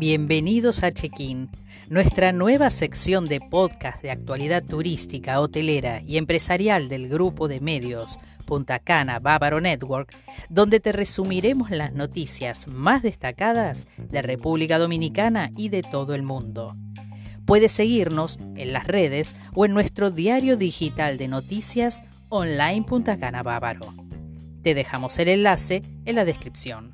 Bienvenidos a Check-in, nuestra nueva sección de podcast de actualidad turística, hotelera y empresarial del grupo de medios Punta Cana Bávaro Network, donde te resumiremos las noticias más destacadas de República Dominicana y de todo el mundo. Puedes seguirnos en las redes o en nuestro diario digital de noticias online Punta Cana Bávaro. Te dejamos el enlace en la descripción.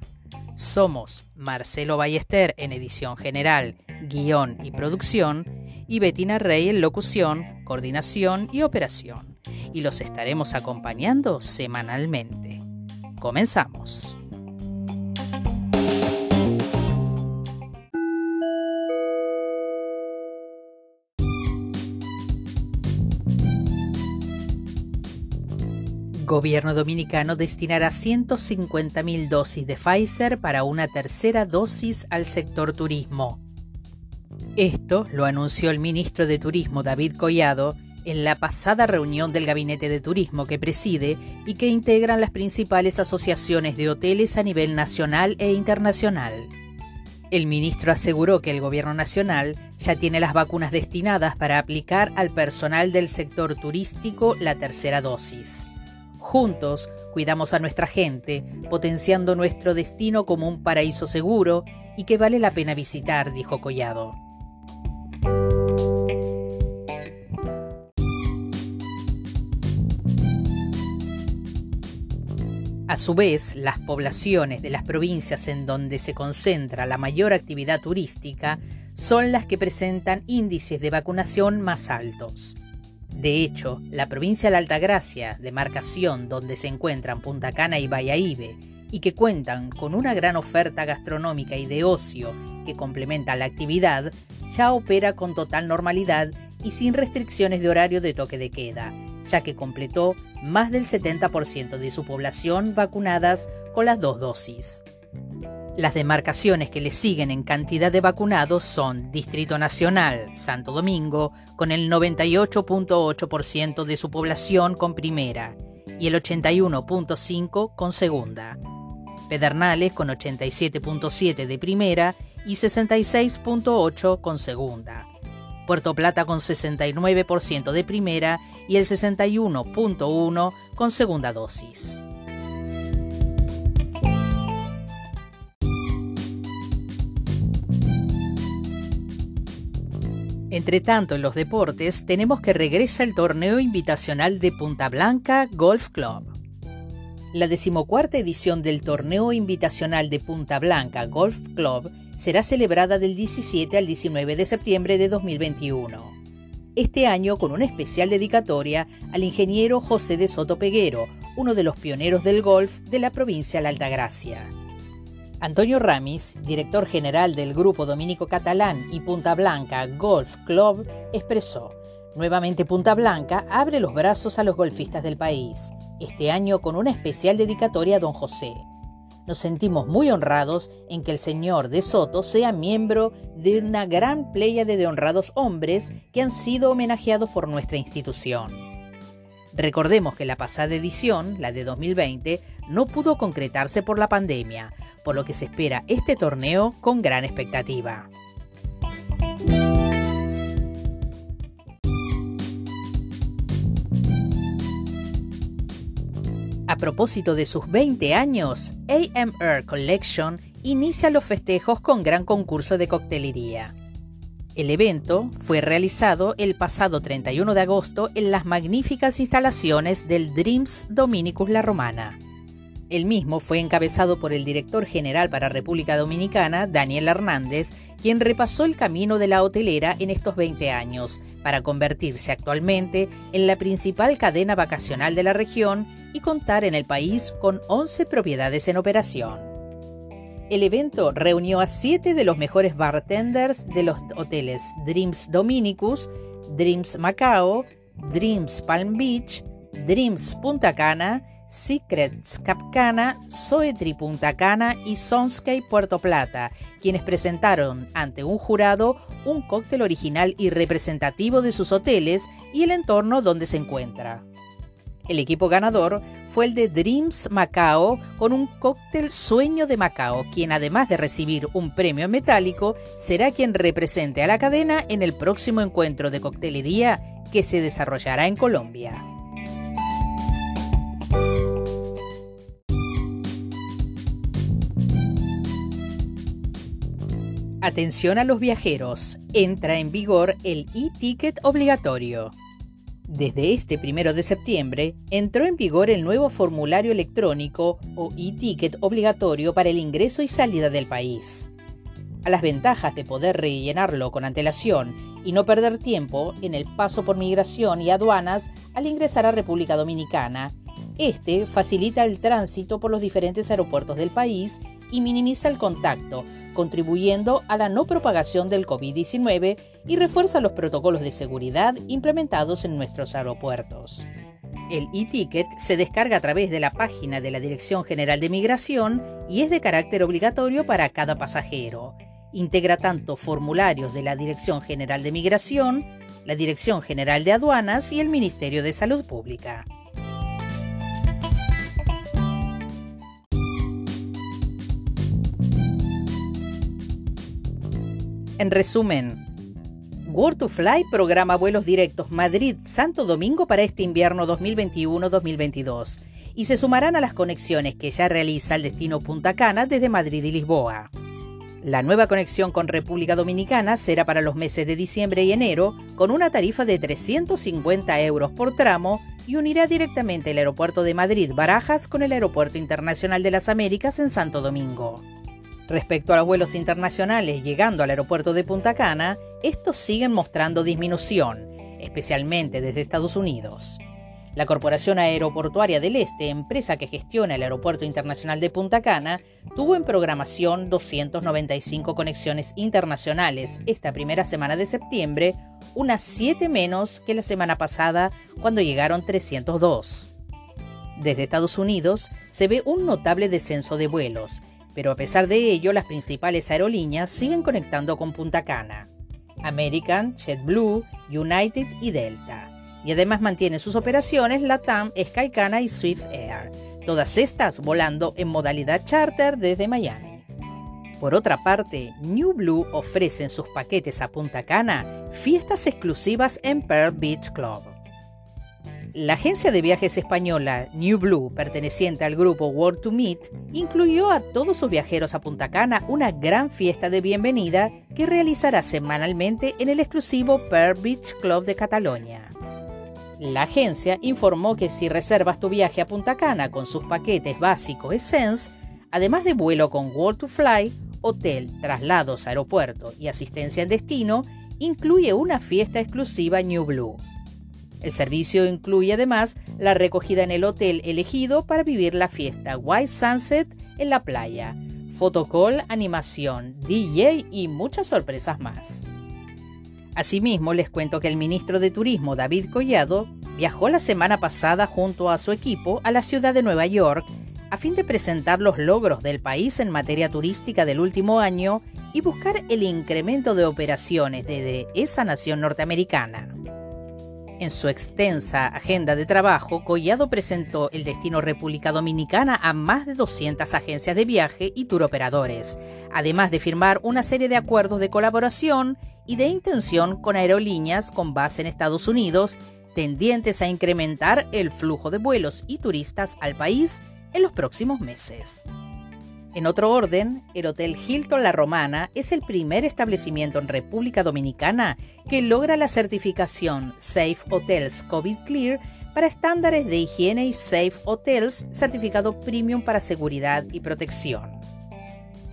Somos Marcelo Ballester en edición general, guion y producción, y Betina Rey en locución, coordinación y operación. Y los estaremos acompañando semanalmente. Comenzamos. Gobierno dominicano destinará 150.000 dosis de Pfizer para una tercera dosis al sector turismo. Esto lo anunció el ministro de Turismo David Collado en la pasada reunión del Gabinete de Turismo que preside y que integran las principales asociaciones de hoteles a nivel nacional e internacional. El ministro aseguró que el Gobierno Nacional ya tiene las vacunas destinadas para aplicar al personal del sector turístico la tercera dosis. Juntos cuidamos a nuestra gente, potenciando nuestro destino como un paraíso seguro y que vale la pena visitar, dijo Collado. A su vez, las poblaciones de las provincias en donde se concentra la mayor actividad turística son las que presentan índices de vacunación más altos. De hecho, la provincia de Altagracia, demarcación donde se encuentran Punta Cana y Ibe, y que cuentan con una gran oferta gastronómica y de ocio que complementa la actividad, ya opera con total normalidad y sin restricciones de horario de toque de queda, ya que completó más del 70% de su población vacunadas con las dos dosis. Las demarcaciones que le siguen en cantidad de vacunados son Distrito Nacional, Santo Domingo, con el 98.8% de su población con primera y el 81.5% con segunda. Pedernales con 87.7% de primera y 66.8% con segunda. Puerto Plata con 69% de primera y el 61.1% con segunda dosis. Entre tanto, en los deportes tenemos que regresa el torneo invitacional de Punta Blanca Golf Club. La decimocuarta edición del torneo invitacional de Punta Blanca Golf Club será celebrada del 17 al 19 de septiembre de 2021. Este año con una especial dedicatoria al ingeniero José de Soto Peguero, uno de los pioneros del golf de la provincia de la Altagracia. Antonio Ramis, director general del Grupo Dominico Catalán y Punta Blanca Golf Club, expresó, nuevamente Punta Blanca abre los brazos a los golfistas del país, este año con una especial dedicatoria a don José. Nos sentimos muy honrados en que el señor de Soto sea miembro de una gran playa de honrados hombres que han sido homenajeados por nuestra institución. Recordemos que la pasada edición, la de 2020, no pudo concretarse por la pandemia, por lo que se espera este torneo con gran expectativa. A propósito de sus 20 años, AMR Collection inicia los festejos con gran concurso de coctelería. El evento fue realizado el pasado 31 de agosto en las magníficas instalaciones del Dreams Dominicus La Romana. El mismo fue encabezado por el director general para República Dominicana, Daniel Hernández, quien repasó el camino de la hotelera en estos 20 años, para convertirse actualmente en la principal cadena vacacional de la región y contar en el país con 11 propiedades en operación. El evento reunió a siete de los mejores bartenders de los hoteles Dreams Dominicus, Dreams Macao, Dreams Palm Beach, Dreams Punta Cana, Secrets Capcana, Soetri Punta Cana y Sonscape Puerto Plata, quienes presentaron ante un jurado un cóctel original y representativo de sus hoteles y el entorno donde se encuentra. El equipo ganador fue el de Dreams Macao con un cóctel Sueño de Macao, quien además de recibir un premio metálico, será quien represente a la cadena en el próximo encuentro de coctelería que se desarrollará en Colombia. Atención a los viajeros, entra en vigor el e-ticket obligatorio. Desde este primero de septiembre entró en vigor el nuevo formulario electrónico o e-ticket obligatorio para el ingreso y salida del país. A las ventajas de poder rellenarlo con antelación y no perder tiempo en el paso por migración y aduanas al ingresar a República Dominicana, este facilita el tránsito por los diferentes aeropuertos del país y minimiza el contacto, contribuyendo a la no propagación del COVID-19 y refuerza los protocolos de seguridad implementados en nuestros aeropuertos. El e-ticket se descarga a través de la página de la Dirección General de Migración y es de carácter obligatorio para cada pasajero. Integra tanto formularios de la Dirección General de Migración, la Dirección General de Aduanas y el Ministerio de Salud Pública. En resumen, World to Fly programa vuelos directos Madrid-Santo Domingo para este invierno 2021-2022 y se sumarán a las conexiones que ya realiza el destino Punta Cana desde Madrid y Lisboa. La nueva conexión con República Dominicana será para los meses de diciembre y enero con una tarifa de 350 euros por tramo y unirá directamente el aeropuerto de Madrid Barajas con el Aeropuerto Internacional de las Américas en Santo Domingo. Respecto a los vuelos internacionales llegando al aeropuerto de Punta Cana, estos siguen mostrando disminución, especialmente desde Estados Unidos. La Corporación Aeroportuaria del Este, empresa que gestiona el Aeropuerto Internacional de Punta Cana, tuvo en programación 295 conexiones internacionales esta primera semana de septiembre, unas 7 menos que la semana pasada cuando llegaron 302. Desde Estados Unidos se ve un notable descenso de vuelos, pero a pesar de ello las principales aerolíneas siguen conectando con Punta Cana. American, JetBlue, United y Delta. Y además mantienen sus operaciones LATAM, Skycana y Swift Air, todas estas volando en modalidad charter desde Miami. Por otra parte, New Blue ofrece en sus paquetes a Punta Cana fiestas exclusivas en Pearl Beach Club. La agencia de viajes española New Blue, perteneciente al grupo World to Meet, incluyó a todos sus viajeros a Punta Cana una gran fiesta de bienvenida que realizará semanalmente en el exclusivo Pearl Beach Club de Cataluña. La agencia informó que si reservas tu viaje a Punta Cana con sus paquetes básicos Essence, además de vuelo con World to Fly, hotel, traslados, aeropuerto y asistencia en destino, incluye una fiesta exclusiva New Blue. El servicio incluye además la recogida en el hotel elegido para vivir la fiesta White Sunset en la playa, fotocall, animación, DJ y muchas sorpresas más. Asimismo, les cuento que el ministro de Turismo David Collado viajó la semana pasada junto a su equipo a la ciudad de Nueva York a fin de presentar los logros del país en materia turística del último año y buscar el incremento de operaciones desde esa nación norteamericana. En su extensa agenda de trabajo, Collado presentó el destino República Dominicana a más de 200 agencias de viaje y turoperadores, además de firmar una serie de acuerdos de colaboración y de intención con aerolíneas con base en Estados Unidos, tendientes a incrementar el flujo de vuelos y turistas al país en los próximos meses. En otro orden, el Hotel Hilton La Romana es el primer establecimiento en República Dominicana que logra la certificación Safe Hotels COVID Clear para estándares de higiene y Safe Hotels certificado Premium para seguridad y protección.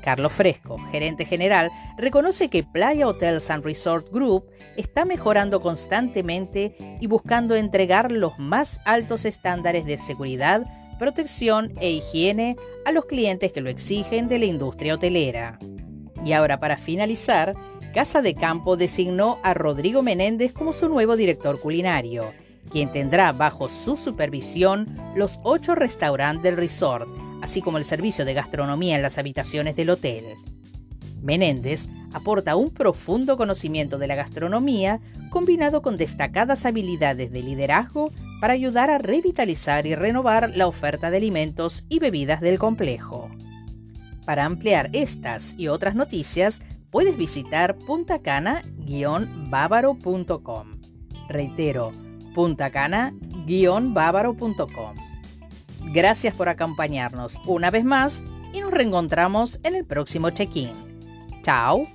Carlos Fresco, gerente general, reconoce que Playa Hotels and Resort Group está mejorando constantemente y buscando entregar los más altos estándares de seguridad, protección e higiene a los clientes que lo exigen de la industria hotelera. Y ahora para finalizar, Casa de Campo designó a Rodrigo Menéndez como su nuevo director culinario, quien tendrá bajo su supervisión los ocho restaurantes del resort, así como el servicio de gastronomía en las habitaciones del hotel. Menéndez aporta un profundo conocimiento de la gastronomía combinado con destacadas habilidades de liderazgo para ayudar a revitalizar y renovar la oferta de alimentos y bebidas del complejo. Para ampliar estas y otras noticias, puedes visitar puntacana-bávaro.com. Reitero, puntacana-bávaro.com. Gracias por acompañarnos una vez más y nos reencontramos en el próximo check-in. Chao.